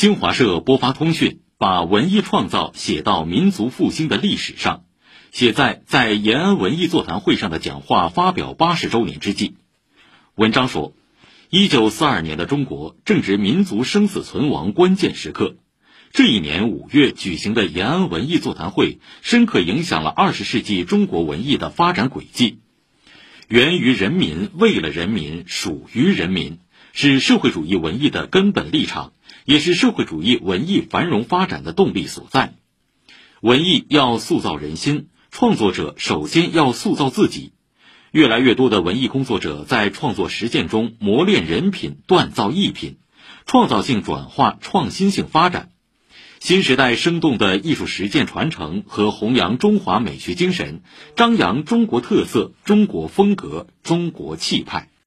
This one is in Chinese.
新华社播发通讯，把文艺创造写到民族复兴的历史上，写在在延安文艺座谈会上的讲话发表八十周年之际。文章说，一九四二年的中国正值民族生死存亡关键时刻。这一年五月举行的延安文艺座谈会，深刻影响了二十世纪中国文艺的发展轨迹。源于人民，为了人民，属于人民，是社会主义文艺的根本立场，也是社会主义文艺繁荣发展的动力所在。文艺要塑造人心，创作者首先要塑造自己。越来越多的文艺工作者在创作实践中磨练人品，锻造艺品，创造性转化，创新性发展。新时代生动的艺术实践传承和弘扬中华美学精神，张扬中国特色、中国风格、中国气派。